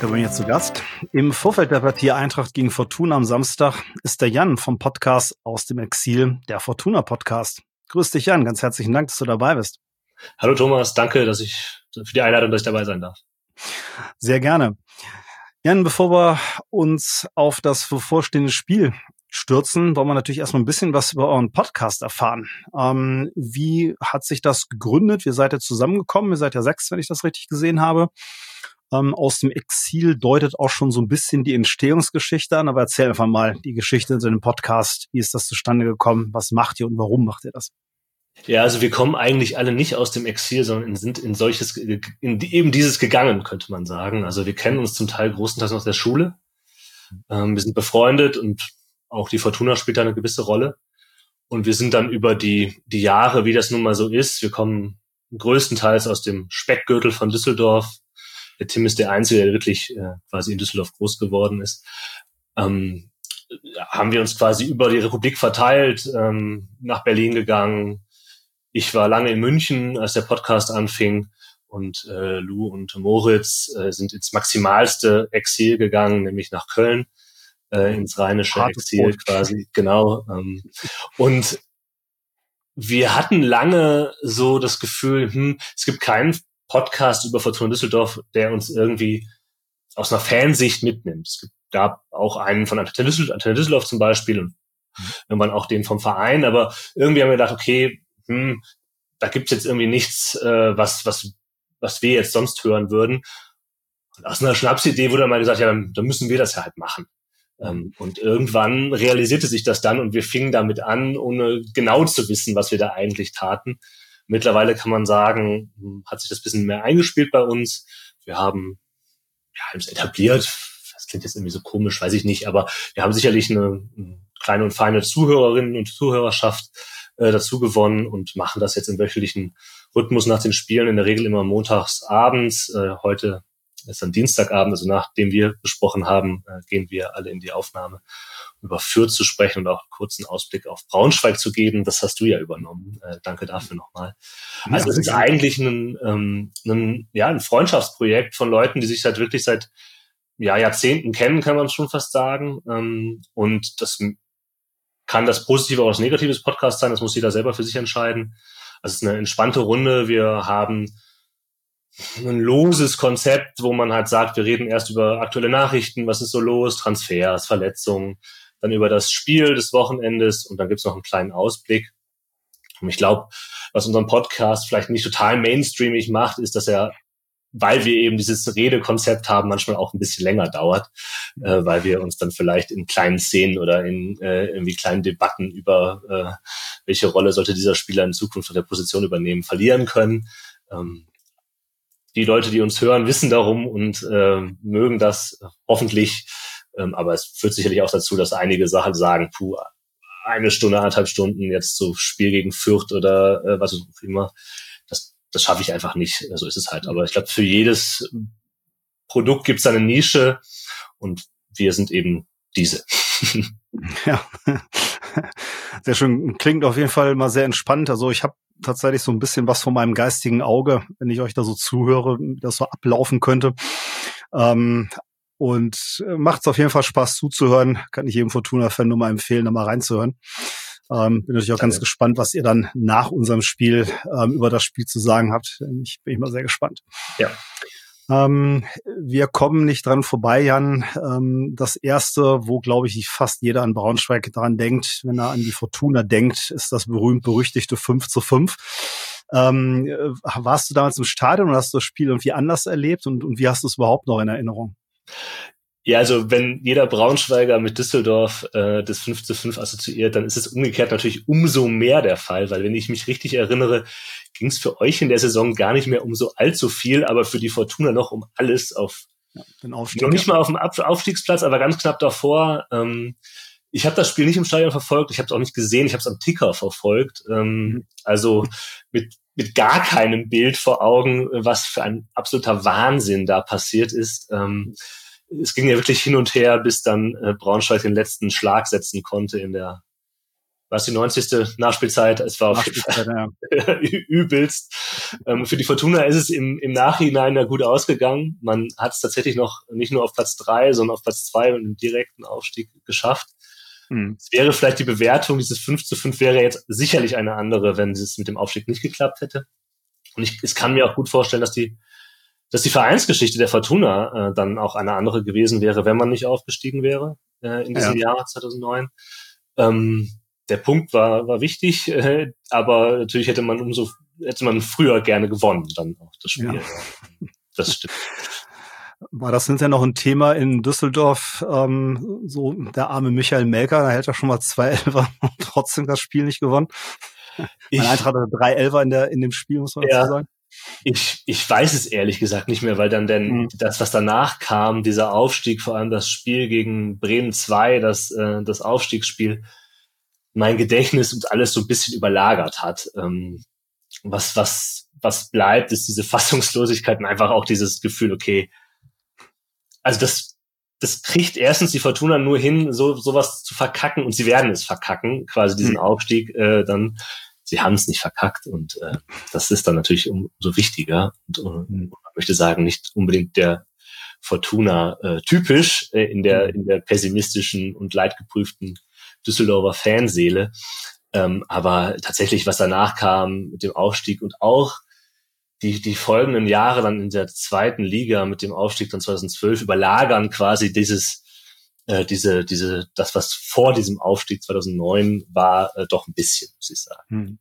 heute bei mir zu Gast. Im Vorfeld der Partie Eintracht gegen Fortuna am Samstag ist der Jan vom Podcast aus dem Exil, der Fortuna Podcast. Grüß dich Jan, ganz herzlichen Dank, dass du dabei bist. Hallo Thomas, danke, dass ich für die Einladung, dass ich dabei sein darf. Sehr gerne. Jan, bevor wir uns auf das bevorstehende Spiel stürzen, wollen wir natürlich erstmal ein bisschen was über euren Podcast erfahren. Ähm, wie hat sich das gegründet? Wie seid ihr zusammengekommen? Ihr seid ja sechs, wenn ich das richtig gesehen habe ähm, aus dem Exil deutet auch schon so ein bisschen die Entstehungsgeschichte an, aber erzähl einfach mal die Geschichte in so einem Podcast. Wie ist das zustande gekommen? Was macht ihr und warum macht ihr das? Ja, also wir kommen eigentlich alle nicht aus dem Exil, sondern sind in solches, in eben dieses gegangen, könnte man sagen. Also wir kennen uns zum Teil großenteils aus der Schule. Ähm, wir sind befreundet und auch die Fortuna spielt da eine gewisse Rolle. Und wir sind dann über die, die Jahre, wie das nun mal so ist, wir kommen größtenteils aus dem Speckgürtel von Düsseldorf, der Tim ist der Einzige, der wirklich äh, quasi in Düsseldorf groß geworden ist. Ähm, haben wir uns quasi über die Republik verteilt, ähm, nach Berlin gegangen. Ich war lange in München, als der Podcast anfing. Und äh, Lou und Moritz äh, sind ins maximalste Exil gegangen, nämlich nach Köln, äh, ins rheinische Hartes Exil Brot. quasi, genau. Ähm, und wir hatten lange so das Gefühl, hm, es gibt keinen Podcast über Fortuna Düsseldorf, der uns irgendwie aus einer Fansicht mitnimmt. Es gab auch einen von Antenne Düsseldorf, zum Beispiel und mhm. irgendwann auch den vom Verein, aber irgendwie haben wir gedacht, okay, hm, da gibt's jetzt irgendwie nichts, äh, was, was, was wir jetzt sonst hören würden. Und aus einer Schnapsidee wurde dann mal gesagt, ja, dann, dann müssen wir das ja halt machen. Ähm, und irgendwann realisierte sich das dann und wir fingen damit an, ohne genau zu wissen, was wir da eigentlich taten. Mittlerweile kann man sagen, hat sich das bisschen mehr eingespielt bei uns. Wir haben ja, es etabliert. Das klingt jetzt irgendwie so komisch, weiß ich nicht, aber wir haben sicherlich eine, eine kleine und feine Zuhörerinnen und Zuhörerschaft äh, dazu gewonnen und machen das jetzt im wöchentlichen Rhythmus nach den Spielen, in der Regel immer montags abends. Äh, heute ist dann Dienstagabend, also nachdem wir besprochen haben, äh, gehen wir alle in die Aufnahme über Fürth zu sprechen und auch einen kurzen Ausblick auf Braunschweig zu geben. Das hast du ja übernommen. Äh, danke dafür nochmal. Also es ist eigentlich ein, ähm, ein, ja, ein Freundschaftsprojekt von Leuten, die sich halt wirklich seit ja, Jahrzehnten kennen, kann man schon fast sagen. Ähm, und das kann das Positive oder das Negative des Podcasts sein. Das muss jeder selber für sich entscheiden. Also es ist eine entspannte Runde. Wir haben ein loses Konzept, wo man halt sagt, wir reden erst über aktuelle Nachrichten, was ist so los, Transfers, Verletzungen, dann über das Spiel des Wochenendes und dann gibt's noch einen kleinen Ausblick. Und ich glaube, was unseren Podcast vielleicht nicht total mainstreamig macht, ist, dass er, weil wir eben dieses Redekonzept haben, manchmal auch ein bisschen länger dauert, äh, weil wir uns dann vielleicht in kleinen Szenen oder in äh, irgendwie kleinen Debatten über äh, welche Rolle sollte dieser Spieler in Zukunft auf der Position übernehmen, verlieren können. Ähm, die Leute, die uns hören, wissen darum und äh, mögen das hoffentlich. Ähm, aber es führt sicherlich auch dazu, dass einige Sachen sagen, puh, eine Stunde, anderthalb Stunden jetzt so Spiel gegen Fürth oder äh, was auch immer. Das, das schaffe ich einfach nicht. So ist es halt. Aber ich glaube, für jedes Produkt gibt es eine Nische und wir sind eben diese. ja, sehr schön. Klingt auf jeden Fall mal sehr entspannt. Also ich habe tatsächlich so ein bisschen was von meinem geistigen Auge, wenn ich euch da so zuhöre, das so ablaufen könnte. Ähm, und äh, macht es auf jeden Fall Spaß zuzuhören. Kann ich jedem Fortuna-Fan nur mal empfehlen, da mal reinzuhören. Ähm, bin natürlich auch ganz gespannt, was ihr dann nach unserem Spiel ähm, über das Spiel zu sagen habt. Ich bin mal sehr gespannt. Ja. Ähm, wir kommen nicht dran vorbei, Jan. Ähm, das erste, wo glaube ich fast jeder an Braunschweig dran denkt, wenn er an die Fortuna denkt, ist das berühmt-berüchtigte 5 zu 5. Ähm, äh, warst du damals im Stadion und hast du das Spiel irgendwie anders erlebt und, und wie hast du es überhaupt noch in Erinnerung? Ja, also wenn jeder Braunschweiger mit Düsseldorf äh, das 5 zu 5 assoziiert, dann ist es umgekehrt natürlich umso mehr der Fall, weil wenn ich mich richtig erinnere, ging es für euch in der Saison gar nicht mehr um so allzu viel, aber für die Fortuna noch um alles auf ja, den Aufstieg. Noch nicht mal auf dem Aufstiegsplatz, aber ganz knapp davor. Ähm, ich habe das Spiel nicht im Stadion verfolgt, ich habe es auch nicht gesehen, ich habe es am Ticker verfolgt. Ähm, mhm. Also mit, mit gar keinem Bild vor Augen, was für ein absoluter Wahnsinn da passiert ist. Ähm, es ging ja wirklich hin und her, bis dann äh, Braunschweig den letzten Schlag setzen konnte in der was die 90. Nachspielzeit, es war auf ja. übelst. Ähm, für die Fortuna ist es im, im Nachhinein ja gut ausgegangen. Man hat es tatsächlich noch nicht nur auf Platz drei, sondern auf Platz zwei und im direkten Aufstieg geschafft. Mhm. Es wäre vielleicht die Bewertung, dieses 5 zu 5 wäre jetzt sicherlich eine andere, wenn es mit dem Aufstieg nicht geklappt hätte. Und ich, ich kann mir auch gut vorstellen, dass die, dass die Vereinsgeschichte der Fortuna äh, dann auch eine andere gewesen wäre, wenn man nicht aufgestiegen wäre äh, in diesem ja. Jahr 2009. Ähm, der Punkt war, war wichtig, äh, aber natürlich hätte man umso, hätte man früher gerne gewonnen, dann auch das Spiel. Ja. Das stimmt. War das hinterher noch ein Thema in Düsseldorf, ähm, so der arme Michael Melker, da hält er schon mal zwei Elfer und trotzdem das Spiel nicht gewonnen. Ich, mein Eintracht hatte drei Elfer in, der, in dem Spiel, muss man ja, dazu sagen. Ich, ich weiß es ehrlich gesagt nicht mehr, weil dann denn mhm. das, was danach kam, dieser Aufstieg, vor allem das Spiel gegen Bremen 2, das, äh, das Aufstiegsspiel, mein Gedächtnis und alles so ein bisschen überlagert hat. Ähm, was, was, was bleibt, ist diese Fassungslosigkeit und einfach auch dieses Gefühl, okay, also das, das kriegt erstens die Fortuna nur hin, so sowas zu verkacken und sie werden es verkacken, quasi diesen mhm. Aufstieg äh, dann. Sie haben es nicht verkackt und äh, das ist dann natürlich umso wichtiger und, und mhm. man möchte sagen nicht unbedingt der Fortuna äh, typisch äh, in der hm. in der pessimistischen und leidgeprüften Düsseldorfer Fanseele. Ähm, aber tatsächlich, was danach kam mit dem Aufstieg und auch die, die folgenden Jahre dann in der zweiten Liga mit dem Aufstieg dann 2012 überlagern quasi dieses, äh, diese, diese, das, was vor diesem Aufstieg 2009 war, äh, doch ein bisschen, muss ich sagen. Hm.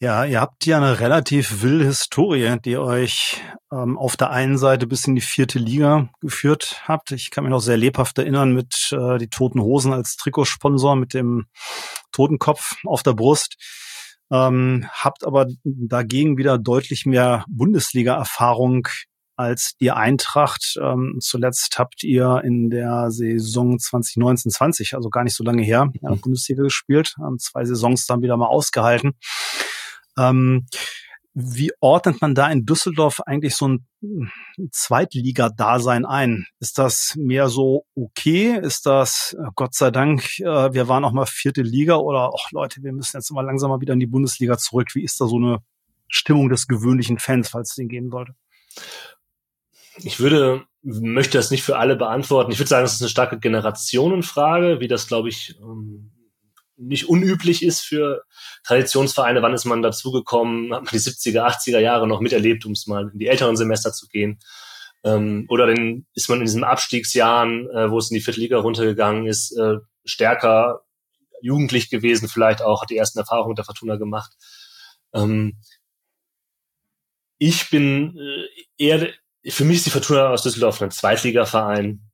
Ja, ihr habt ja eine relativ wilde Historie, die euch ähm, auf der einen Seite bis in die vierte Liga geführt habt. Ich kann mich noch sehr lebhaft erinnern mit äh, die Toten Hosen als Trikotsponsor mit dem Totenkopf auf der Brust. Ähm, habt aber dagegen wieder deutlich mehr Bundesliga-Erfahrung als die Eintracht. Ähm, zuletzt habt ihr in der Saison 2019-20, also gar nicht so lange her, mhm. Bundesliga gespielt, haben zwei Saisons dann wieder mal ausgehalten. Ähm, wie ordnet man da in Düsseldorf eigentlich so ein Zweitliga-Dasein ein? Ist das mehr so okay? Ist das, äh, Gott sei Dank, äh, wir waren auch mal vierte Liga oder, ach Leute, wir müssen jetzt mal langsam mal wieder in die Bundesliga zurück. Wie ist da so eine Stimmung des gewöhnlichen Fans, falls es den geben sollte? Ich würde, möchte das nicht für alle beantworten. Ich würde sagen, es ist eine starke Generationenfrage, wie das, glaube ich, ähm, nicht unüblich ist für Traditionsvereine. Wann ist man dazugekommen? Hat man die 70er, 80er Jahre noch miterlebt, um es mal in die älteren Semester zu gehen? Ähm, oder dann ist man in diesen Abstiegsjahren, äh, wo es in die vierte Liga runtergegangen ist, äh, stärker jugendlich gewesen, vielleicht auch, hat die ersten Erfahrungen mit der Fortuna gemacht. Ähm, ich bin äh, eher, für mich ist die Fortuna aus Düsseldorf ein Zweitligaverein.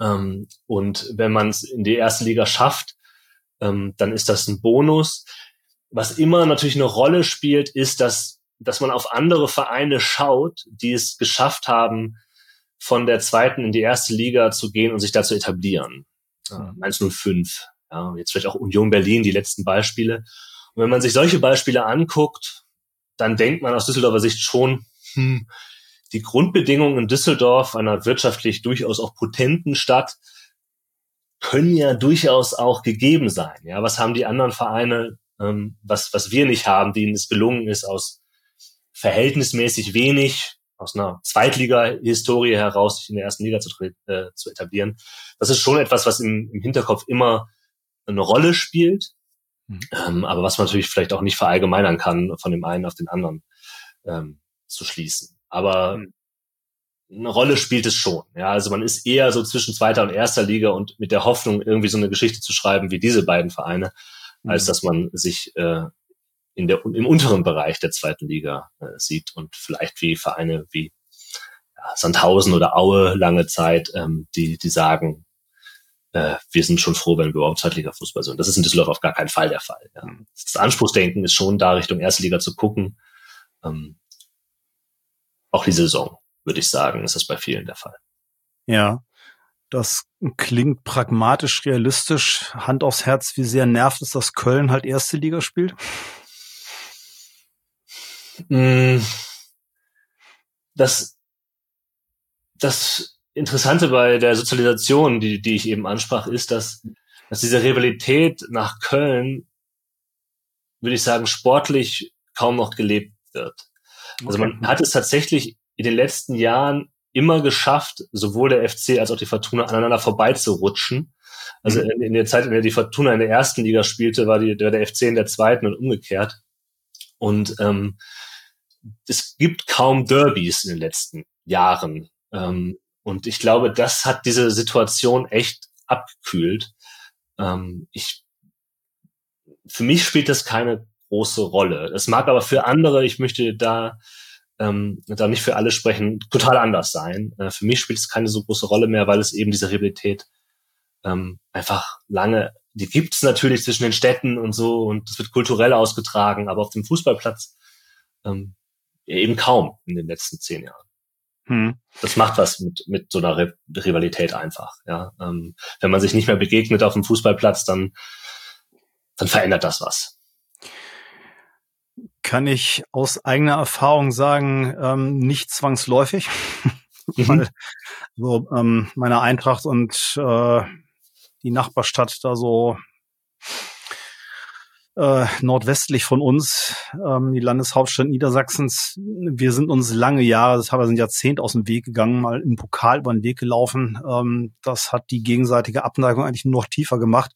Ähm, und wenn man es in die erste Liga schafft, ähm, dann ist das ein Bonus. Was immer natürlich eine Rolle spielt, ist, dass, dass man auf andere Vereine schaut, die es geschafft haben, von der zweiten in die erste Liga zu gehen und sich da zu etablieren. Äh, 105, ja, jetzt vielleicht auch Union Berlin, die letzten Beispiele. Und wenn man sich solche Beispiele anguckt, dann denkt man aus Düsseldorfer Sicht schon, hm, die Grundbedingungen in Düsseldorf, einer wirtschaftlich durchaus auch potenten Stadt, können ja durchaus auch gegeben sein. Ja, was haben die anderen Vereine, ähm, was, was wir nicht haben, denen es gelungen ist, aus verhältnismäßig wenig, aus einer Zweitliga-Historie heraus, sich in der ersten Liga zu, äh, zu etablieren. Das ist schon etwas, was im, im Hinterkopf immer eine Rolle spielt, mhm. ähm, aber was man natürlich vielleicht auch nicht verallgemeinern kann, von dem einen auf den anderen ähm, zu schließen. Aber mhm eine Rolle spielt es schon. Ja, also man ist eher so zwischen zweiter und erster Liga und mit der Hoffnung, irgendwie so eine Geschichte zu schreiben wie diese beiden Vereine, mhm. als dass man sich äh, in der, im unteren Bereich der zweiten Liga äh, sieht und vielleicht wie Vereine wie ja, Sandhausen oder Aue lange Zeit, ähm, die, die sagen, äh, wir sind schon froh, wenn wir überhaupt Zweitliga-Fußball sind. Das ist in Düsseldorf auf gar keinen Fall der Fall. Ja. Mhm. Das Anspruchsdenken ist schon da Richtung erste Liga zu gucken. Ähm, auch die Saison würde ich sagen, ist das bei vielen der Fall. Ja, das klingt pragmatisch, realistisch. Hand aufs Herz, wie sehr nervt es, dass Köln halt erste Liga spielt? Mm. Das, das Interessante bei der Sozialisation, die, die ich eben ansprach, ist, dass dass diese Rivalität nach Köln, würde ich sagen, sportlich kaum noch gelebt wird. Also man hat es tatsächlich in den letzten Jahren immer geschafft, sowohl der FC als auch die Fortuna aneinander vorbeizurutschen. Also mhm. in, in, der Zeit, in der die Fortuna in der ersten Liga spielte, war, die, war der FC in der zweiten und umgekehrt. Und ähm, es gibt kaum Derbys in den letzten Jahren. Ähm, und ich glaube, das hat diese Situation echt abgekühlt. Ähm, ich, für mich spielt das keine große Rolle. Es mag aber für andere, ich möchte da ähm, da nicht für alle sprechen, total anders sein. Äh, für mich spielt es keine so große Rolle mehr, weil es eben diese Rivalität ähm, einfach lange, die gibt es natürlich zwischen den Städten und so und es wird kulturell ausgetragen, aber auf dem Fußballplatz ähm, eben kaum in den letzten zehn Jahren. Hm. Das macht was mit, mit so einer Rivalität einfach. Ja, ähm, wenn man sich nicht mehr begegnet auf dem Fußballplatz, dann, dann verändert das was kann ich aus eigener Erfahrung sagen, ähm, nicht zwangsläufig. Mhm. Weil so ähm, meine Eintracht und äh, die Nachbarstadt da so äh, nordwestlich von uns, ähm, die Landeshauptstadt Niedersachsens. Wir sind uns lange Jahre, das haben wir ein Jahrzehnt aus dem Weg gegangen, mal im Pokal über den Weg gelaufen. Ähm, das hat die gegenseitige Abneigung eigentlich nur noch tiefer gemacht.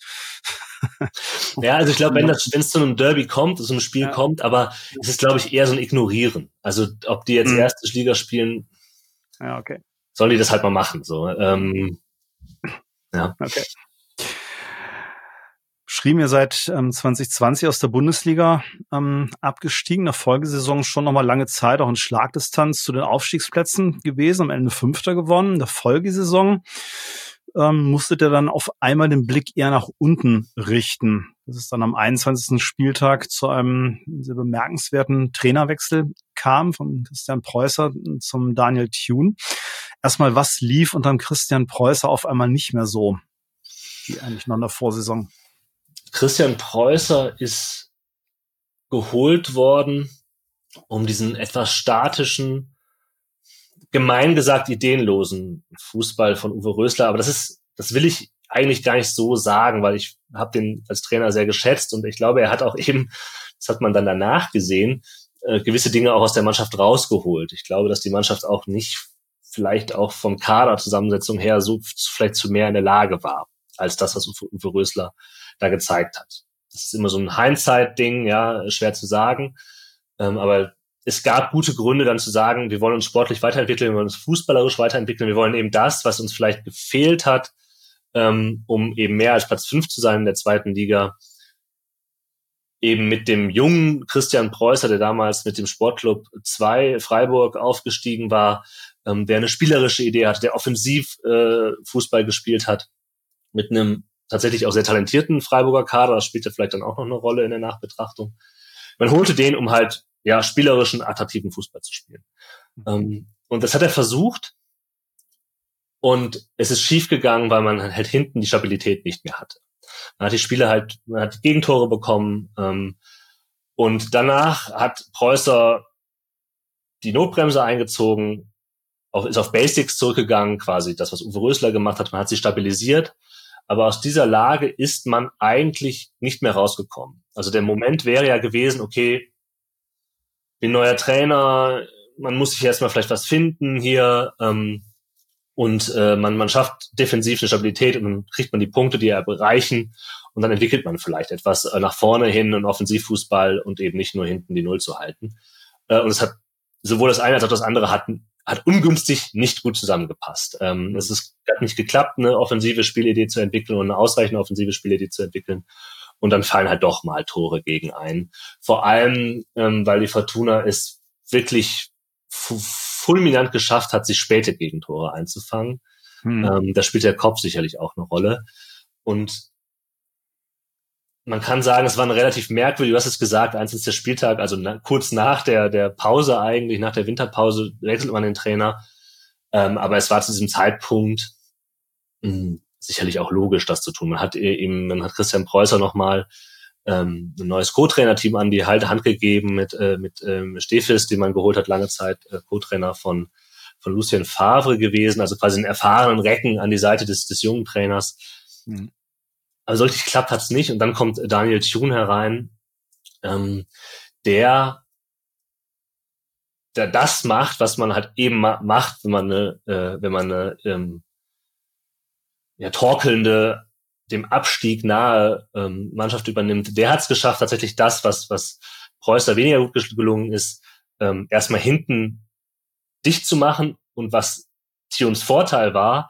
ja, also ich glaube, wenn das, wenn es zu einem Derby kommt, zu einem Spiel ja. kommt, aber es ist, glaube ich, eher so ein Ignorieren. Also ob die jetzt mhm. erste Liga spielen, ja, okay. sollen die das halt mal machen. So, ähm, ja. Okay. Schrieben ihr seit ähm, 2020 aus der Bundesliga ähm, abgestiegen, nach Folgesaison schon nochmal lange Zeit auch in Schlagdistanz zu den Aufstiegsplätzen gewesen, am Ende Fünfter gewonnen. In der Folgesaison ähm, musstet ihr dann auf einmal den Blick eher nach unten richten. Das ist dann am 21. Spieltag zu einem sehr bemerkenswerten Trainerwechsel kam, von Christian Preußer zum Daniel Thune. Erstmal, was lief unter Christian Preußer auf einmal nicht mehr so, wie eigentlich noch in der Vorsaison? Christian Preußer ist geholt worden, um diesen etwas statischen, gemein gesagt ideenlosen Fußball von Uwe Rösler, aber das ist, das will ich eigentlich gar nicht so sagen, weil ich habe den als Trainer sehr geschätzt und ich glaube, er hat auch eben, das hat man dann danach gesehen, äh, gewisse Dinge auch aus der Mannschaft rausgeholt. Ich glaube, dass die Mannschaft auch nicht vielleicht auch vom Kaderzusammensetzung her so vielleicht zu mehr in der Lage war, als das, was Uwe Rösler da gezeigt hat. Das ist immer so ein Hindsight-Ding, ja, schwer zu sagen. Ähm, aber es gab gute Gründe dann zu sagen, wir wollen uns sportlich weiterentwickeln, wir wollen uns fußballerisch weiterentwickeln, wir wollen eben das, was uns vielleicht gefehlt hat, ähm, um eben mehr als Platz fünf zu sein in der zweiten Liga, eben mit dem jungen Christian Preußer, der damals mit dem Sportclub 2 Freiburg aufgestiegen war, ähm, der eine spielerische Idee hatte, der offensiv äh, Fußball gespielt hat, mit einem tatsächlich auch sehr talentierten Freiburger Kader, das spielte vielleicht dann auch noch eine Rolle in der Nachbetrachtung. Man holte den, um halt ja, spielerischen, attraktiven Fußball zu spielen. Mhm. Ähm, und das hat er versucht. Und es ist schiefgegangen, weil man halt hinten die Stabilität nicht mehr hatte. Man hat die Spiele halt, man hat Gegentore bekommen. Ähm, und danach hat Preußer die Notbremse eingezogen, auf, ist auf Basics zurückgegangen, quasi das, was Uwe Rösler gemacht hat. Man hat sie stabilisiert. Aber aus dieser Lage ist man eigentlich nicht mehr rausgekommen. Also der Moment wäre ja gewesen, okay, bin neuer Trainer, man muss sich erstmal vielleicht was finden hier ähm, und äh, man, man schafft defensiv eine Stabilität und dann kriegt man die Punkte, die er erreichen und dann entwickelt man vielleicht etwas äh, nach vorne hin und Offensivfußball und eben nicht nur hinten die Null zu halten. Äh, und es hat sowohl das eine als auch das andere hat, hat ungünstig nicht gut zusammengepasst. Ähm, es ist, hat nicht geklappt, eine offensive Spielidee zu entwickeln und eine ausreichende offensive Spielidee zu entwickeln und dann fallen halt doch mal Tore gegen ein. Vor allem, ähm, weil die Fortuna es wirklich fulminant geschafft hat, sich späte Gegentore einzufangen. Hm. Ähm, da spielt der Kopf sicherlich auch eine Rolle. Und man kann sagen, es war ein relativ merkwürdig, du hast es gesagt, eins ist der Spieltag, also na, kurz nach der, der Pause eigentlich, nach der Winterpause wechselt man den Trainer. Ähm, aber es war zu diesem Zeitpunkt mh, hm, sicherlich auch logisch, das zu tun. Man hat eben, man hat Christian Preußer nochmal ähm, ein neues Co-Trainer-Team an die Hand gegeben mit, äh, mit ähm, Stefis, den man geholt hat, lange Zeit äh, Co-Trainer von, von Lucien Favre gewesen, also quasi einen erfahrenen Recken an die Seite des, des jungen Trainers. Mhm. also richtig klappt hat's nicht. Und dann kommt Daniel Thune herein, ähm, der, der das macht, was man halt eben ma macht, wenn man eine, äh, wenn man eine ähm, ja, torkelnde, dem Abstieg nahe ähm, Mannschaft übernimmt. Der hat es geschafft, tatsächlich das, was, was Preußer weniger gut gelungen ist, ähm, erstmal hinten dicht zu machen und was Tions Vorteil war,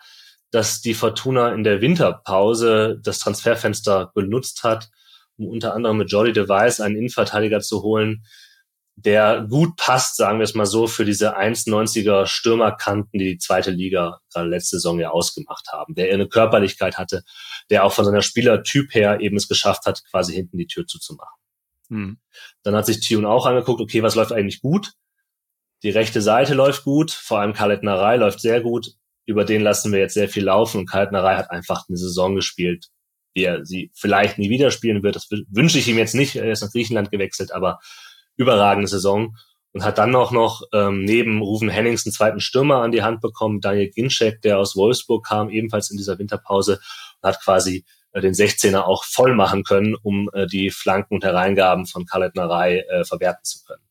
dass die Fortuna in der Winterpause das Transferfenster benutzt hat, um unter anderem mit Jordi Device einen Innenverteidiger zu holen, der gut passt, sagen wir es mal so, für diese 1,90er Stürmerkanten, die die zweite Liga gerade letzte Saison ja ausgemacht haben, der eine Körperlichkeit hatte, der auch von seiner Spielertyp her eben es geschafft hat, quasi hinten die Tür zuzumachen. Hm. Dann hat sich Tune auch angeguckt, okay, was läuft eigentlich gut? Die rechte Seite läuft gut, vor allem Kaletnerei läuft sehr gut. Über den lassen wir jetzt sehr viel laufen und Kaletnerei hat einfach eine Saison gespielt, wie er sie vielleicht nie wieder spielen wird. Das wünsche ich ihm jetzt nicht. Er ist nach Griechenland gewechselt, aber überragende Saison und hat dann auch noch ähm, neben Rufen Hennings einen zweiten Stürmer an die Hand bekommen, Daniel Ginczek, der aus Wolfsburg kam, ebenfalls in dieser Winterpause und hat quasi äh, den 16er auch voll machen können, um äh, die Flanken und Hereingaben von Kaletnerei äh, verwerten zu können.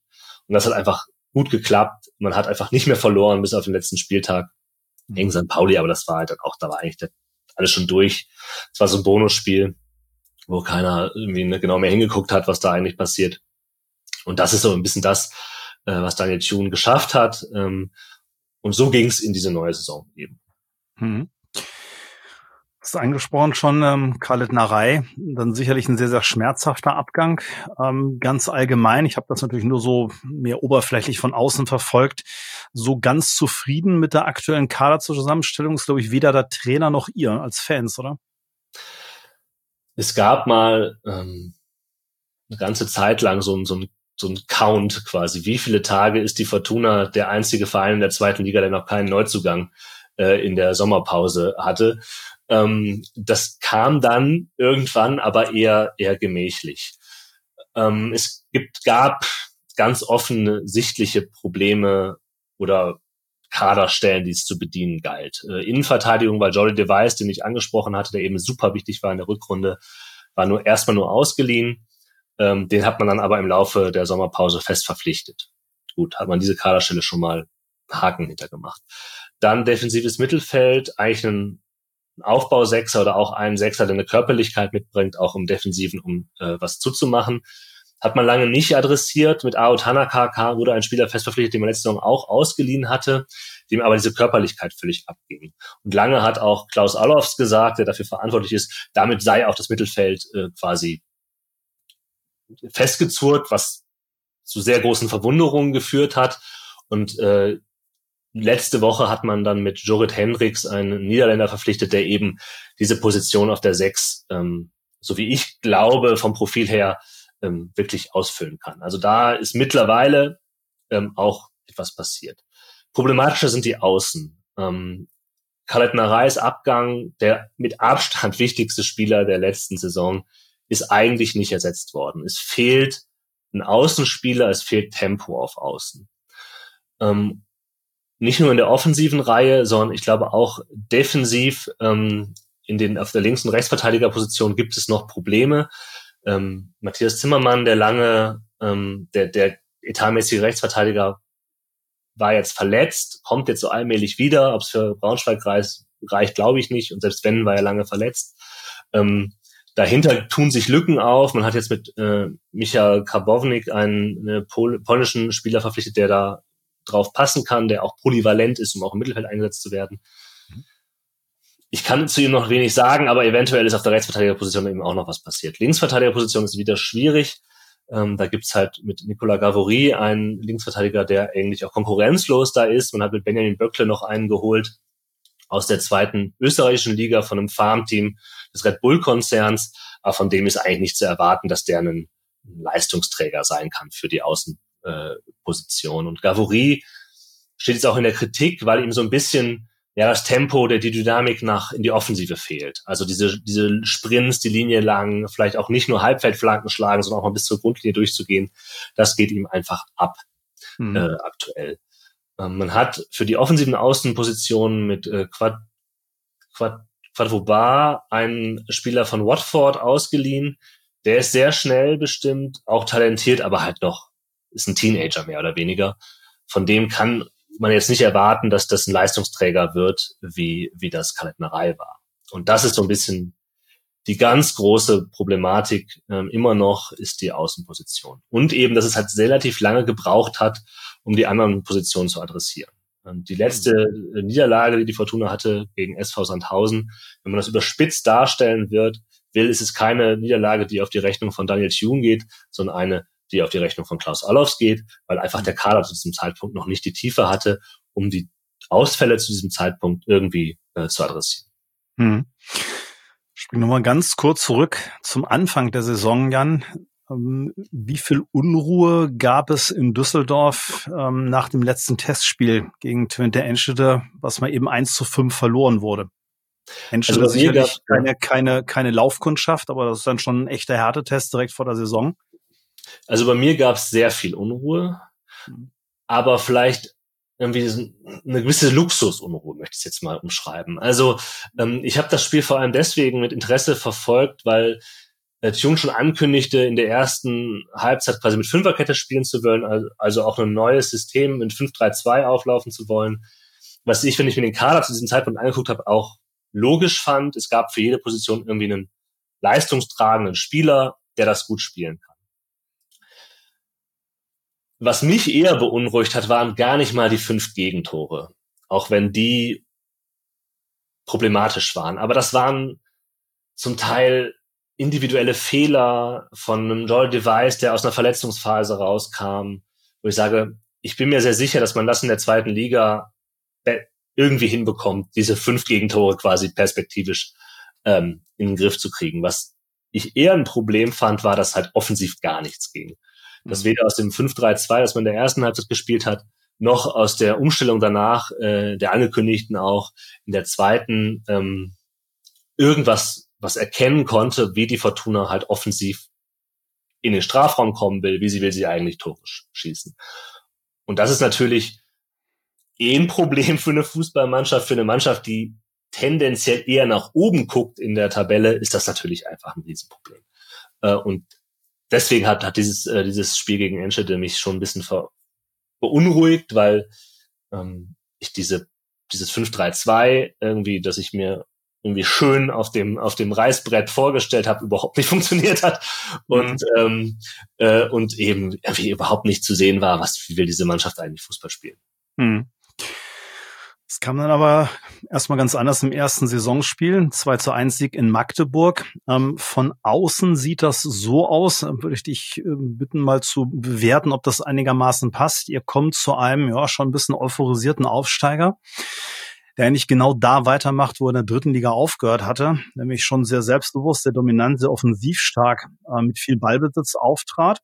Und das hat einfach gut geklappt. Man hat einfach nicht mehr verloren bis auf den letzten Spieltag gegen mhm. St. Pauli, aber das war halt dann auch, da war eigentlich der, alles schon durch. Es war so ein Bonusspiel, wo keiner irgendwie genau mehr hingeguckt hat, was da eigentlich passiert. Und das ist so ein bisschen das, äh, was Daniel Thune geschafft hat. Ähm, und so ging es in diese neue Saison eben. Mhm. Das ist angesprochen schon, ähm, Khaled Narei, dann sicherlich ein sehr, sehr schmerzhafter Abgang. Ähm, ganz allgemein, ich habe das natürlich nur so mehr oberflächlich von außen verfolgt. So ganz zufrieden mit der aktuellen Kaderzusammenstellung ist, glaube ich, weder der Trainer noch ihr als Fans, oder? Es gab mal ähm, eine ganze Zeit lang so, so ein so ein Count quasi. Wie viele Tage ist die Fortuna der einzige Verein in der zweiten Liga, der noch keinen Neuzugang äh, in der Sommerpause hatte? Ähm, das kam dann irgendwann, aber eher eher gemächlich. Ähm, es gibt gab ganz offene sichtliche Probleme oder Kaderstellen, die es zu bedienen galt. Äh, Innenverteidigung war Jordi Device, den ich angesprochen hatte, der eben super wichtig war in der Rückrunde, war nur erstmal nur ausgeliehen. Ähm, den hat man dann aber im Laufe der Sommerpause fest verpflichtet. Gut, hat man diese Kaderstelle schon mal Haken hintergemacht. Dann defensives Mittelfeld, eigentlich ein Aufbausechser oder auch ein Sechser, der eine Körperlichkeit mitbringt, auch im Defensiven, um äh, was zuzumachen. Hat man lange nicht adressiert. Mit Ao Tanaka wurde ein Spieler fest verpflichtet, den man letzte Saison auch ausgeliehen hatte, dem aber diese Körperlichkeit völlig abging. Und lange hat auch Klaus Allofs gesagt, der dafür verantwortlich ist, damit sei auch das Mittelfeld äh, quasi festgezurrt, was zu sehr großen Verwunderungen geführt hat. Und äh, letzte Woche hat man dann mit Jorrit Hendricks einen Niederländer verpflichtet, der eben diese Position auf der Sechs, ähm, so wie ich glaube, vom Profil her ähm, wirklich ausfüllen kann. Also da ist mittlerweile ähm, auch etwas passiert. Problematischer sind die Außen. Ähm, Khaled Narais Abgang, der mit Abstand wichtigste Spieler der letzten Saison, ist eigentlich nicht ersetzt worden. Es fehlt ein Außenspieler, es fehlt Tempo auf Außen. Ähm, nicht nur in der offensiven Reihe, sondern ich glaube auch defensiv ähm, in den auf der Links- und Rechtsverteidigerposition gibt es noch Probleme. Ähm, Matthias Zimmermann, der lange, ähm, der, der etatmäßige Rechtsverteidiger, war jetzt verletzt, kommt jetzt so allmählich wieder. Ob es für Braunschweig reicht, reicht glaube ich nicht. Und selbst wenn, war er lange verletzt. Ähm, dahinter tun sich Lücken auf. Man hat jetzt mit äh, Michael Karbownik einen äh, Pol polnischen Spieler verpflichtet, der da drauf passen kann, der auch polyvalent ist, um auch im Mittelfeld eingesetzt zu werden. Ich kann zu ihm noch wenig sagen, aber eventuell ist auf der Rechtsverteidigerposition eben auch noch was passiert. Linksverteidigerposition ist wieder schwierig. Ähm, da gibt's halt mit Nicolas Gavory einen Linksverteidiger, der eigentlich auch konkurrenzlos da ist. Man hat mit Benjamin Böckle noch einen geholt aus der zweiten österreichischen Liga von einem Farmteam des Red Bull-Konzerns, aber von dem ist eigentlich nicht zu erwarten, dass der ein Leistungsträger sein kann für die Außenposition. Äh, und Gavory steht jetzt auch in der Kritik, weil ihm so ein bisschen ja das Tempo, der die Dynamik nach in die Offensive fehlt. Also diese diese Sprints, die Linie lang, vielleicht auch nicht nur Halbfeldflanken schlagen, sondern auch mal bis zur Grundlinie durchzugehen, das geht ihm einfach ab mhm. äh, aktuell. Ähm, man hat für die offensiven Außenpositionen mit äh, Quad, Quad Quadvobar, ein Spieler von Watford, ausgeliehen. Der ist sehr schnell bestimmt, auch talentiert, aber halt noch ist ein Teenager mehr oder weniger. Von dem kann man jetzt nicht erwarten, dass das ein Leistungsträger wird, wie, wie das Kaletnerei war. Und das ist so ein bisschen die ganz große Problematik ähm, immer noch ist die Außenposition. Und eben, dass es halt relativ lange gebraucht hat, um die anderen Positionen zu adressieren. Und die letzte äh, Niederlage, die die Fortuna hatte gegen SV Sandhausen, wenn man das überspitzt darstellen wird, will, ist es keine Niederlage, die auf die Rechnung von Daniel Thune geht, sondern eine, die auf die Rechnung von Klaus Allofs geht, weil einfach der Kader zu diesem Zeitpunkt noch nicht die Tiefe hatte, um die Ausfälle zu diesem Zeitpunkt irgendwie äh, zu adressieren. Hm. Ich springe nochmal ganz kurz zurück zum Anfang der Saison, Jan. Ähm, wie viel Unruhe gab es in Düsseldorf ähm, nach dem letzten Testspiel gegen Twente Enschede, was mal eben 1 zu 5 verloren wurde? Enschede also sicherlich keine, keine, keine Laufkundschaft, aber das ist dann schon ein echter Härtetest direkt vor der Saison. Also bei mir gab es sehr viel Unruhe, hm. aber vielleicht irgendwie eine gewisse Luxusunruhe, möchte ich jetzt mal umschreiben. Also ähm, ich habe das Spiel vor allem deswegen mit Interesse verfolgt, weil Tune schon ankündigte, in der ersten Halbzeit quasi mit Fünferkette spielen zu wollen, also, auch ein neues System mit 5-3-2 auflaufen zu wollen. Was ich, wenn ich mir den Kader zu diesem Zeitpunkt angeguckt habe, auch logisch fand. Es gab für jede Position irgendwie einen leistungstragenden Spieler, der das gut spielen kann. Was mich eher beunruhigt hat, waren gar nicht mal die fünf Gegentore, auch wenn die problematisch waren. Aber das waren zum Teil individuelle Fehler von einem Joel Device, der aus einer Verletzungsphase rauskam, wo ich sage, ich bin mir sehr sicher, dass man das in der zweiten Liga irgendwie hinbekommt, diese fünf Gegentore quasi perspektivisch ähm, in den Griff zu kriegen. Was ich eher ein Problem fand, war, dass halt offensiv gar nichts ging dass mhm. weder aus dem 5-3-2, das man in der ersten Halbzeit gespielt hat, noch aus der Umstellung danach, äh, der angekündigten auch in der zweiten, ähm, irgendwas was erkennen konnte, wie die Fortuna halt offensiv in den Strafraum kommen will, wie sie will sie eigentlich Tore schießen. Und das ist natürlich eh ein Problem für eine Fußballmannschaft, für eine Mannschaft, die tendenziell eher nach oben guckt in der Tabelle, ist das natürlich einfach ein Riesenproblem. Äh, und deswegen hat, hat dieses, äh, dieses Spiel gegen Enschede mich schon ein bisschen beunruhigt, weil ähm, ich diese, dieses 5-3-2 irgendwie, dass ich mir irgendwie schön auf dem auf dem Reißbrett vorgestellt habe, überhaupt nicht funktioniert hat und mhm. ähm, äh, und eben irgendwie überhaupt nicht zu sehen war, was wie will diese Mannschaft eigentlich Fußball spielen. Mhm. Es kam dann aber erstmal ganz anders im ersten Saisonspiel. 2 zu 1 Sieg in Magdeburg. Ähm, von außen sieht das so aus, würde ich dich äh, bitten, mal zu bewerten, ob das einigermaßen passt. Ihr kommt zu einem, ja, schon ein bisschen euphorisierten Aufsteiger, der eigentlich genau da weitermacht, wo er in der dritten Liga aufgehört hatte, nämlich schon sehr selbstbewusst, sehr dominant, sehr offensiv stark, äh, mit viel Ballbesitz auftrat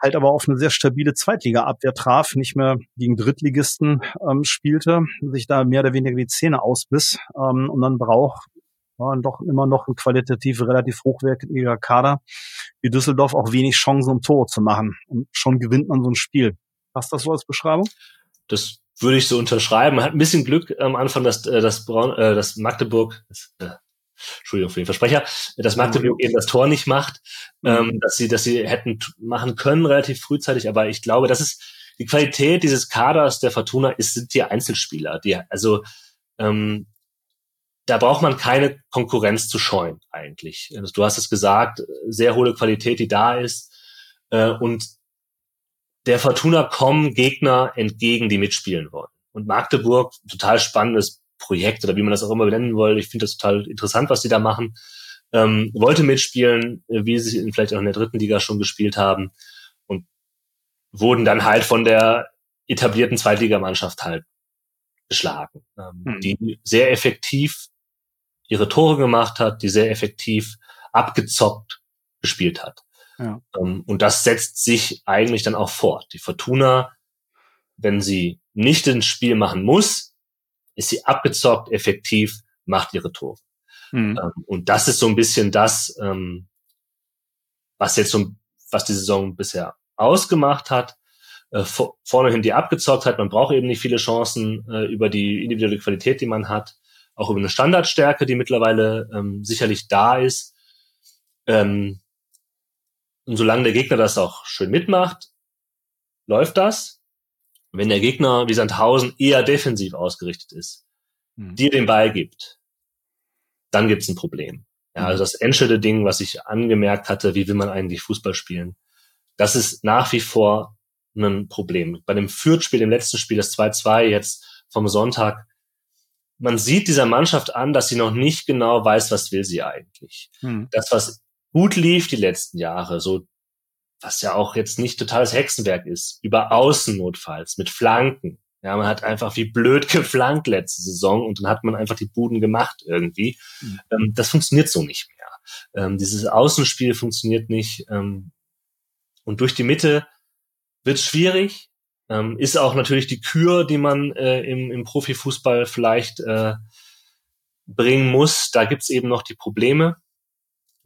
halt aber auf eine sehr stabile Zweitliga-Abwehr traf, nicht mehr gegen Drittligisten ähm, spielte, sich da mehr oder weniger die Zähne ausbiss ähm, und dann braucht ja, doch immer noch ein qualitativ relativ hochwertiger Kader wie Düsseldorf auch wenig Chancen, um Tore zu machen. Und schon gewinnt man so ein Spiel. Passt das so als Beschreibung? Das würde ich so unterschreiben. Man hat ein bisschen Glück am Anfang, dass, äh, dass, Braun, äh, dass Magdeburg, das, äh, Entschuldigung für den Versprecher, dass Magdeburg eben das Tor nicht macht, mhm. ähm, dass sie, dass sie hätten machen können relativ frühzeitig, aber ich glaube, das ist die Qualität dieses Kaders der Fortuna ist, sind die Einzelspieler, die, also, ähm, da braucht man keine Konkurrenz zu scheuen, eigentlich. Also, du hast es gesagt, sehr hohe Qualität, die da ist, äh, und der Fortuna kommen Gegner entgegen, die mitspielen wollen. Und Magdeburg, total spannendes Projekt oder wie man das auch immer benennen will. Ich finde das total interessant, was die da machen. Ähm, wollte mitspielen, wie sie vielleicht auch in der dritten Liga schon gespielt haben und wurden dann halt von der etablierten Zweitligamannschaft halt geschlagen, ähm, hm. die sehr effektiv ihre Tore gemacht hat, die sehr effektiv abgezockt gespielt hat. Ja. Ähm, und das setzt sich eigentlich dann auch fort. Die Fortuna, wenn sie nicht ins Spiel machen muss, ist sie abgezockt, effektiv, macht ihre Tore. Mhm. Ähm, und das ist so ein bisschen das, ähm, was jetzt so, was die Saison bisher ausgemacht hat. Äh, vornehin die abgezockt hat. Man braucht eben nicht viele Chancen äh, über die individuelle Qualität, die man hat. auch über eine Standardstärke, die mittlerweile sicherlich da ist. Ähm, und solange der Gegner das auch schön mitmacht, läuft das. Wenn der Gegner wie Sandhausen eher defensiv ausgerichtet ist, mhm. dir den Ball gibt, dann gibt's ein Problem. Ja, also das Enschede Ding, was ich angemerkt hatte, wie will man eigentlich Fußball spielen, das ist nach wie vor ein Problem. Bei dem Fürth-Spiel, dem letzten Spiel, das 2-2 jetzt vom Sonntag, man sieht dieser Mannschaft an, dass sie noch nicht genau weiß, was will sie eigentlich. Hm. Das, was gut lief die letzten Jahre, so was ja auch jetzt nicht totales Hexenwerk ist, über Außen notfalls, mit Flanken. Ja, man hat einfach wie blöd geflankt letzte Saison und dann hat man einfach die Buden gemacht irgendwie. Mhm. Ähm, das funktioniert so nicht mehr. Ähm, dieses Außenspiel funktioniert nicht. Ähm, und durch die Mitte wird schwierig. Ist auch natürlich die Kür, die man äh, im, im Profifußball vielleicht äh, bringen muss. Da gibt's eben noch die Probleme,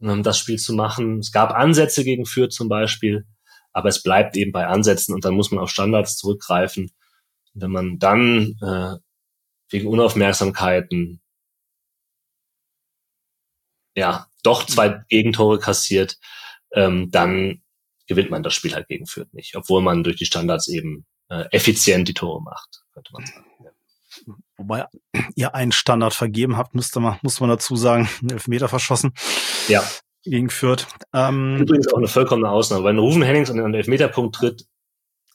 ähm, das Spiel zu machen. Es gab Ansätze gegen Fürth zum Beispiel, aber es bleibt eben bei Ansätzen und dann muss man auf Standards zurückgreifen. Und wenn man dann äh, wegen Unaufmerksamkeiten ja doch zwei Gegentore kassiert, ähm, dann gewinnt man das Spiel halt gegen Fürth nicht, obwohl man durch die Standards eben äh, effizient die Tore macht, könnte man sagen. Wobei ihr einen Standard vergeben habt, müsste man, muss man dazu sagen, einen Elfmeter verschossen. Ja. Gegen Fürth. Ähm, Übrigens auch eine vollkommene Ausnahme. Wenn Rufen Hennings an den Elfmeterpunkt tritt,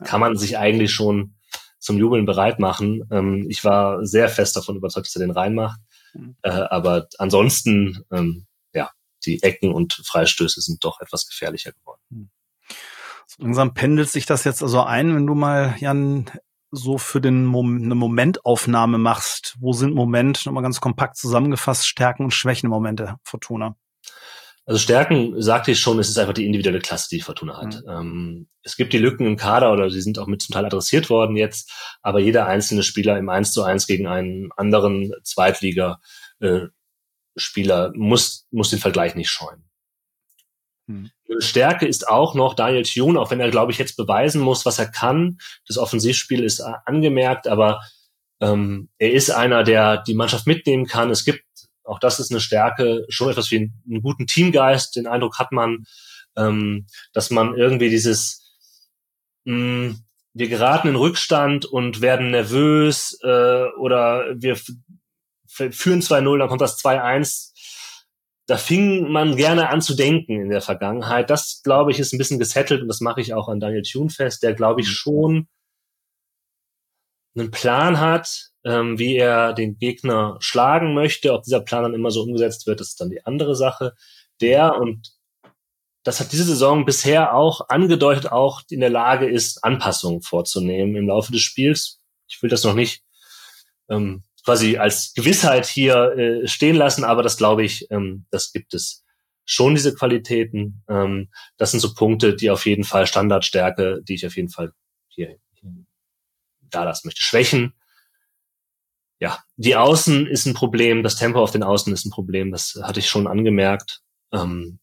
kann man sich eigentlich schon zum Jubeln bereit machen. Ähm, ich war sehr fest davon überzeugt, dass er den reinmacht. Mhm. Äh, aber ansonsten, ähm, ja, die Ecken und Freistöße sind doch etwas gefährlicher geworden. Mhm. So langsam pendelt sich das jetzt also ein, wenn du mal, Jan, so für den Mom eine Momentaufnahme machst. Wo sind Moment, nochmal ganz kompakt zusammengefasst, Stärken und Schwächen Momente, Fortuna? Also Stärken, sagte ich schon, es ist einfach die individuelle Klasse, die Fortuna hat. Mhm. Ähm, es gibt die Lücken im Kader oder sie sind auch mit zum Teil adressiert worden jetzt, aber jeder einzelne Spieler im 1 zu 1 gegen einen anderen Zweitliga äh, Spieler muss, muss den Vergleich nicht scheuen. Hm. Stärke ist auch noch Daniel Thune, auch wenn er, glaube ich, jetzt beweisen muss, was er kann. Das Offensivspiel ist äh, angemerkt, aber ähm, er ist einer, der die Mannschaft mitnehmen kann. Es gibt, auch das ist eine Stärke, schon etwas wie einen, einen guten Teamgeist. Den Eindruck hat man, ähm, dass man irgendwie dieses, mh, hm, wir geraten in Rückstand und werden nervös äh, oder wir führen 2-0, dann kommt das 2-1 da fing man gerne an zu denken in der Vergangenheit. Das, glaube ich, ist ein bisschen gesettelt und das mache ich auch an Daniel Thune fest, der, glaube ich, mhm. schon einen Plan hat, ähm, wie er den Gegner schlagen möchte. Ob dieser Plan dann immer so umgesetzt wird, das ist dann die andere Sache. Der und das hat diese Saison bisher auch angedeutet, auch in der Lage ist, Anpassungen vorzunehmen im Laufe des Spiels. Ich will das noch nicht ähm, quasi als Gewissheit hier äh, stehen lassen, aber das glaube ich, ähm, das gibt es schon diese Qualitäten. Ähm, das sind so Punkte, die auf jeden Fall Standardstärke, die ich auf jeden Fall hier, hier da lassen möchte. Schwächen. Ja, die Außen ist ein Problem, das Tempo auf den Außen ist ein Problem, das hatte ich schon angemerkt. Ähm,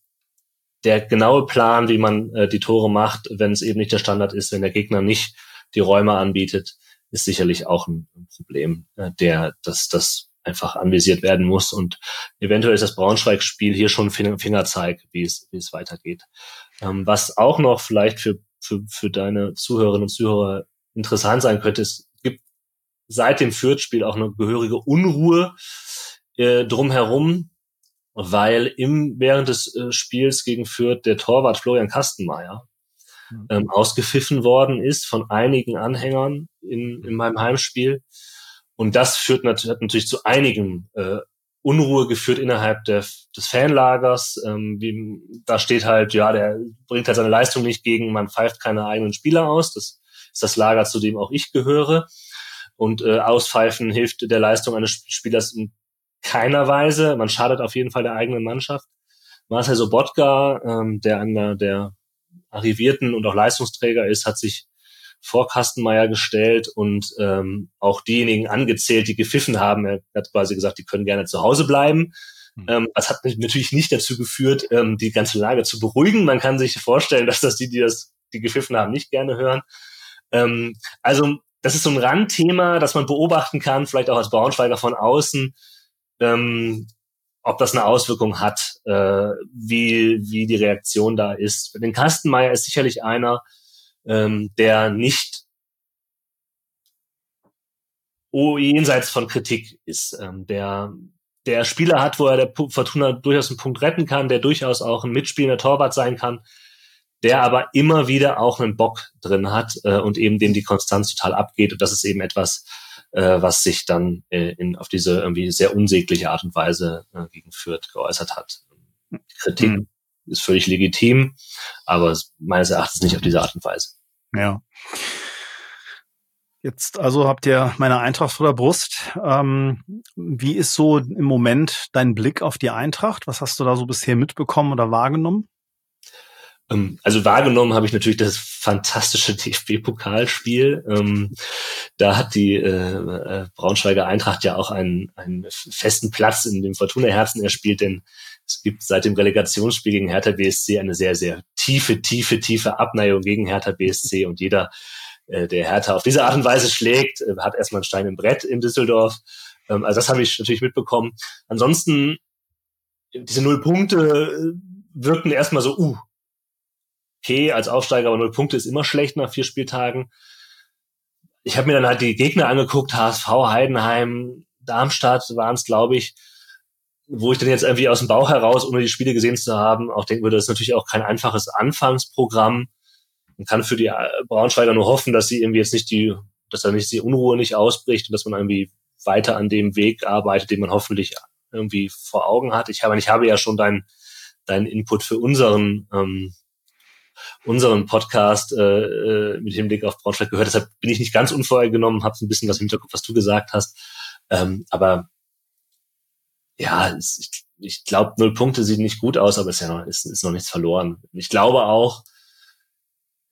der genaue Plan, wie man äh, die Tore macht, wenn es eben nicht der Standard ist, wenn der Gegner nicht die Räume anbietet, ist sicherlich auch ein, Problem, äh, der, dass das einfach anvisiert werden muss. Und eventuell ist das Braunschweig-Spiel hier schon Fingerzeig, wie es, wie es weitergeht. Ähm, was auch noch vielleicht für, für, für deine Zuhörerinnen und Zuhörer interessant sein könnte, es gibt seit dem Fürth-Spiel auch eine gehörige Unruhe äh, drumherum, weil im, während des äh, Spiels gegen Fürth der Torwart Florian Kastenmeier. Ähm, ausgepfiffen worden ist von einigen Anhängern in, in meinem Heimspiel. Und das führt nat hat natürlich zu einigen äh, Unruhe geführt innerhalb der, des Fanlagers. Ähm, wie, da steht halt, ja, der bringt halt seine Leistung nicht gegen, man pfeift keine eigenen Spieler aus. Das ist das Lager, zu dem auch ich gehöre. Und äh, auspfeifen hilft der Leistung eines Spielers in keiner Weise. Man schadet auf jeden Fall der eigenen Mannschaft. Marcel Sobotka, ähm, der einer der Arrivierten und auch Leistungsträger ist, hat sich vor Kastenmeier gestellt und ähm, auch diejenigen angezählt, die gepfiffen haben. Er hat quasi gesagt, die können gerne zu Hause bleiben. Mhm. Ähm, das hat natürlich nicht dazu geführt, ähm, die ganze Lage zu beruhigen. Man kann sich vorstellen, dass das die, die das, die gepfiffen haben, nicht gerne hören. Ähm, also das ist so ein Randthema, das man beobachten kann, vielleicht auch als Braunschweiger von außen. ähm, ob das eine Auswirkung hat, äh, wie, wie die Reaktion da ist. Den Kastenmeier ist sicherlich einer, ähm, der nicht jenseits von Kritik ist, ähm, der der Spieler hat, wo er der Fortuna durchaus einen Punkt retten kann, der durchaus auch ein mitspielender Torwart sein kann, der aber immer wieder auch einen Bock drin hat äh, und eben dem die Konstanz total abgeht. Und das ist eben etwas, äh, was sich dann äh, in, auf diese irgendwie sehr unsägliche Art und Weise äh, gegen Fürth geäußert hat. Kritik mhm. ist völlig legitim, aber meines Erachtens nicht auf diese Art und Weise. Ja. Jetzt also habt ihr meine Eintracht vor der Brust. Ähm, wie ist so im Moment dein Blick auf die Eintracht? Was hast du da so bisher mitbekommen oder wahrgenommen? Ähm, also wahrgenommen habe ich natürlich das fantastische DFB-Pokalspiel. Ähm, da hat die äh, äh, Braunschweiger Eintracht ja auch einen, einen festen Platz in dem Fortuna-Herzen erspielt, denn es gibt seit dem Relegationsspiel gegen Hertha BSC eine sehr, sehr tiefe, tiefe, tiefe Abneigung gegen Hertha BSC und jeder äh, der Hertha auf diese Art und Weise schlägt, äh, hat erstmal einen Stein im Brett in Düsseldorf. Ähm, also das habe ich natürlich mitbekommen. Ansonsten, diese null Punkte äh, wirkten erstmal so, uh, okay, als Aufsteiger, aber null Punkte ist immer schlecht nach vier Spieltagen. Ich habe mir dann halt die Gegner angeguckt, HSV, Heidenheim, Darmstadt waren es, glaube ich, wo ich dann jetzt irgendwie aus dem Bauch heraus, ohne die Spiele gesehen zu haben, auch denken würde, das ist natürlich auch kein einfaches Anfangsprogramm. Man kann für die äh, Braunschweiger nur hoffen, dass sie irgendwie jetzt nicht die, dass da nicht die Unruhe nicht ausbricht und dass man irgendwie weiter an dem Weg arbeitet, den man hoffentlich irgendwie vor Augen hat. Ich habe, ich habe ja schon deinen deinen Input für unseren ähm, unseren Podcast äh, äh mit Hinblick auf Braunschweig gehört. Deshalb bin ich nicht ganz unvorhergenommen, habe ein bisschen was im Hinterkopf, was du gesagt hast. Ähm, aber ja, ich, ich glaube, null Punkte sieht nicht gut aus, aber es ist ja noch, ist, ist noch nichts verloren. Ich glaube auch,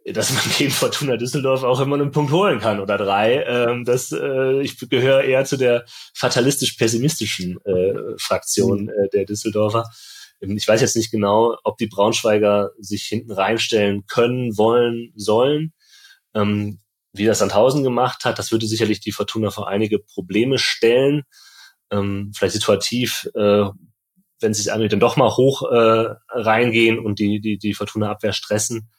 dass man gegen Fortuna Düsseldorf auch immer einen Punkt holen kann oder drei. Ähm, das, äh, ich gehöre eher zu der fatalistisch-pessimistischen äh, Fraktion mhm. äh, der Düsseldorfer. Ähm, ich weiß jetzt nicht genau, ob die Braunschweiger sich hinten reinstellen können, wollen, sollen. Ähm, wie das Sandhausen gemacht hat, das würde sicherlich die Fortuna vor einige Probleme stellen. Ähm, vielleicht situativ, äh, wenn sie sich dann doch mal hoch äh, reingehen und die, die, die Fortuna-Abwehr stressen.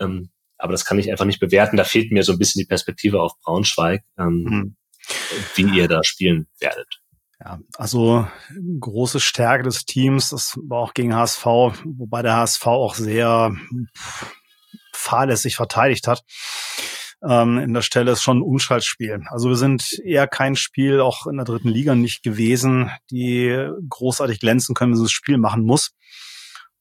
Ähm, aber das kann ich einfach nicht bewerten. Da fehlt mir so ein bisschen die Perspektive auf Braunschweig, ähm, mhm. wie ihr da spielen werdet. Ja, also große Stärke des Teams, das war auch gegen HSV, wobei der HSV auch sehr fahrlässig verteidigt hat. Ähm, in der Stelle ist schon ein Umschaltspiel. Also wir sind eher kein Spiel, auch in der dritten Liga nicht gewesen, die großartig glänzen können, wenn sie das Spiel machen muss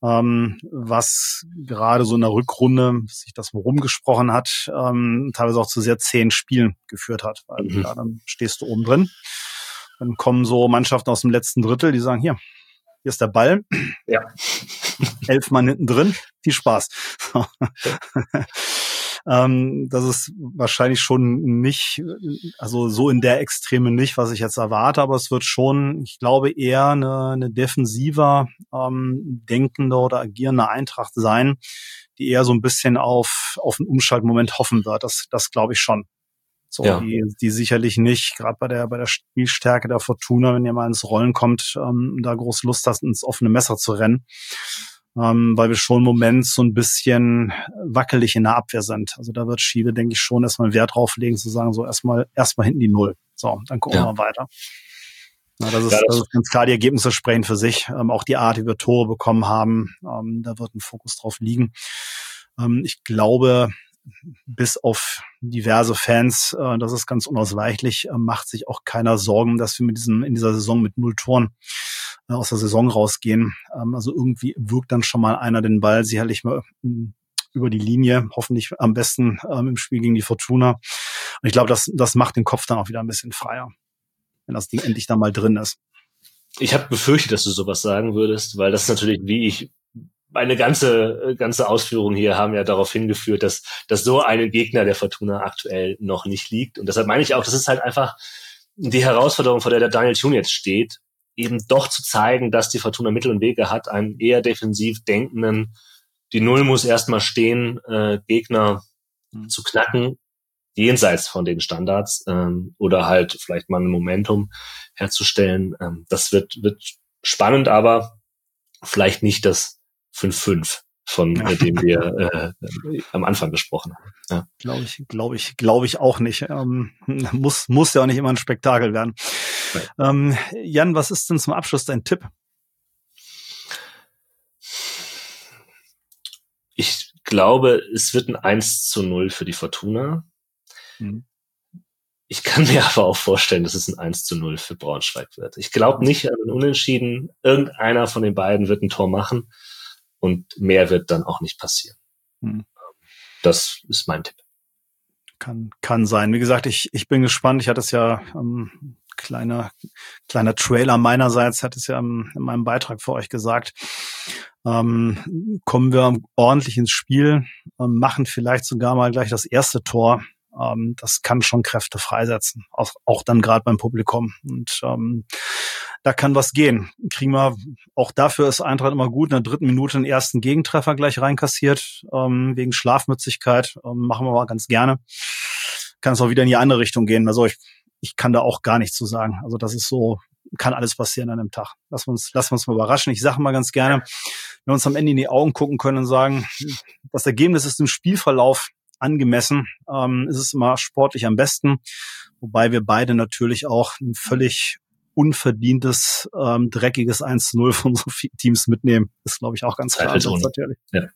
ähm, was gerade so in der Rückrunde, sich das rumgesprochen hat, ähm, teilweise auch zu sehr zehn Spielen geführt hat. Weil mhm. ja, dann stehst du oben drin. Dann kommen so Mannschaften aus dem letzten Drittel, die sagen, hier, hier ist der Ball. Ja. Elf Mann hinten drin. Viel Spaß. Ähm, das ist wahrscheinlich schon nicht, also so in der Extreme nicht, was ich jetzt erwarte, aber es wird schon, ich glaube, eher eine, eine defensiver ähm, denkende oder agierende Eintracht sein, die eher so ein bisschen auf, auf einen Umschaltmoment hoffen wird. Das, das glaube ich schon. So, ja. die, die sicherlich nicht, gerade bei der, bei der Spielstärke der Fortuna, wenn ihr mal ins Rollen kommt, ähm, da groß Lust hast, ins offene Messer zu rennen ähm, weil wir schon im Moment so ein bisschen wackelig in der Abwehr sind. Also da wird Schiele, denke ich, schon erstmal Wert drauf legen, zu sagen, so erstmal erstmal hinten die Null. So, dann gucken ja. wir weiter. Ja, das, ist, ja, das, das, ist ganz klar, die Ergebnisse sprechen für sich. Ähm, auch die Art, wie wir Tore bekommen haben, ähm, da wird ein Fokus drauf liegen. Ähm, ich glaube, bis auf diverse Fans, äh, das ist ganz unausweichlich, äh, macht sich auch keiner Sorgen, dass wir mit diesem, in dieser Saison mit null Toren äh, aus der Saison rausgehen. Ähm, also irgendwie wirkt dann schon mal einer den Ball sicherlich mal ähm, über die Linie, hoffentlich am besten ähm, im Spiel gegen die Fortuna. Und ich glaube, das, das macht den Kopf dann auch wieder ein bisschen freier, wenn das Ding endlich da mal drin ist. Ich habe befürchtet, dass du sowas sagen würdest, weil das natürlich, wie ich meine ganze ganze Ausführungen hier haben ja darauf hingeführt, dass dass so ein Gegner der Fortuna aktuell noch nicht liegt und deshalb meine ich auch, das ist halt einfach die Herausforderung, vor der der Daniel Thun jetzt steht, eben doch zu zeigen, dass die Fortuna Mittel und Wege hat, einen eher defensiv denkenden, die Null muss erstmal stehen, äh, Gegner mhm. zu knacken, jenseits von den Standards ähm, oder halt vielleicht mal ein Momentum herzustellen. Ähm, das wird, wird spannend, aber vielleicht nicht das 5-5 von ja. dem wir äh, am Anfang gesprochen haben. Ja. Glaube ich, glaube ich, glaube ich auch nicht. Ähm, muss, muss ja auch nicht immer ein Spektakel werden. Ähm, Jan, was ist denn zum Abschluss dein Tipp? Ich glaube, es wird ein 1 zu 0 für die Fortuna. Mhm. Ich kann mir aber auch vorstellen, dass es ein 1 zu 0 für Braunschweig wird. Ich glaube nicht an ein Unentschieden. Irgendeiner von den beiden wird ein Tor machen und mehr wird dann auch nicht passieren. Mhm. Das ist mein Tipp. Kann, kann sein. Wie gesagt, ich, ich bin gespannt. Ich hatte es ja, ähm, kleiner, kleiner Trailer meinerseits, hatte es ja in meinem Beitrag für euch gesagt. Ähm, kommen wir ordentlich ins Spiel, ähm, machen vielleicht sogar mal gleich das erste Tor ähm, das kann schon Kräfte freisetzen, auch, auch dann gerade beim Publikum. Und ähm, da kann was gehen. Kriegen wir, auch dafür ist Eintracht immer gut, in der dritten Minute den ersten Gegentreffer gleich reinkassiert, ähm, wegen Schlafmützigkeit. Ähm, machen wir mal ganz gerne. Kann es auch wieder in die andere Richtung gehen. Also ich, ich kann da auch gar nichts zu sagen. Also das ist so, kann alles passieren an einem Tag. Lass uns, lass uns mal überraschen. Ich sage mal ganz gerne, wenn wir uns am Ende in die Augen gucken können und sagen, das Ergebnis ist im Spielverlauf angemessen, ähm, ist es immer sportlich am besten. Wobei wir beide natürlich auch ein völlig unverdientes, ähm, dreckiges 1-0 von so vielen Teams mitnehmen. Ist, glaube ich, auch ganz klar. Natürlich. Ja.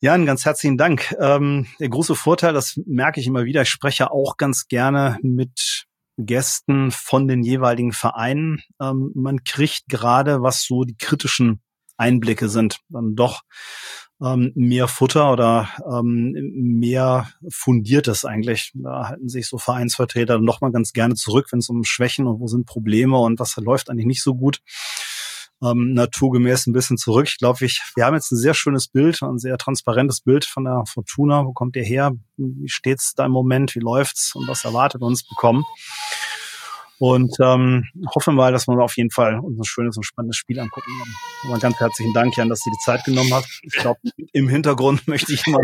Jan, ganz herzlichen Dank. Ähm, der große Vorteil, das merke ich immer wieder, ich spreche auch ganz gerne mit Gästen von den jeweiligen Vereinen. Ähm, man kriegt gerade, was so die kritischen Einblicke sind, dann doch ähm, mehr Futter oder ähm, mehr fundiertes eigentlich. Da halten sich so Vereinsvertreter noch mal ganz gerne zurück, wenn es um Schwächen und wo sind Probleme und was läuft eigentlich nicht so gut. Ähm, naturgemäß ein bisschen zurück. Ich glaube, ich, wir haben jetzt ein sehr schönes Bild, ein sehr transparentes Bild von der Fortuna. Wo kommt ihr her? Wie steht's da im Moment? Wie läuft's? Und was erwartet uns bekommen? Und ähm, hoffen wir, dass wir auf jeden Fall uns ein schönes und spannendes Spiel angucken werden. Aber ganz herzlichen Dank, Jan, dass du die Zeit genommen hast. Ich glaube, im Hintergrund möchte ich immer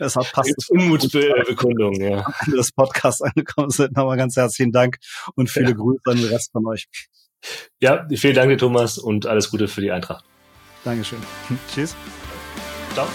Deshalb passt es. Unmutsbekundung, ja. Am Ende des Podcasts angekommen sind. Aber ganz herzlichen Dank und viele ja. Grüße an den Rest von euch. Ja, vielen Dank, Thomas, und alles Gute für die Eintracht. Dankeschön. Tschüss. Ciao.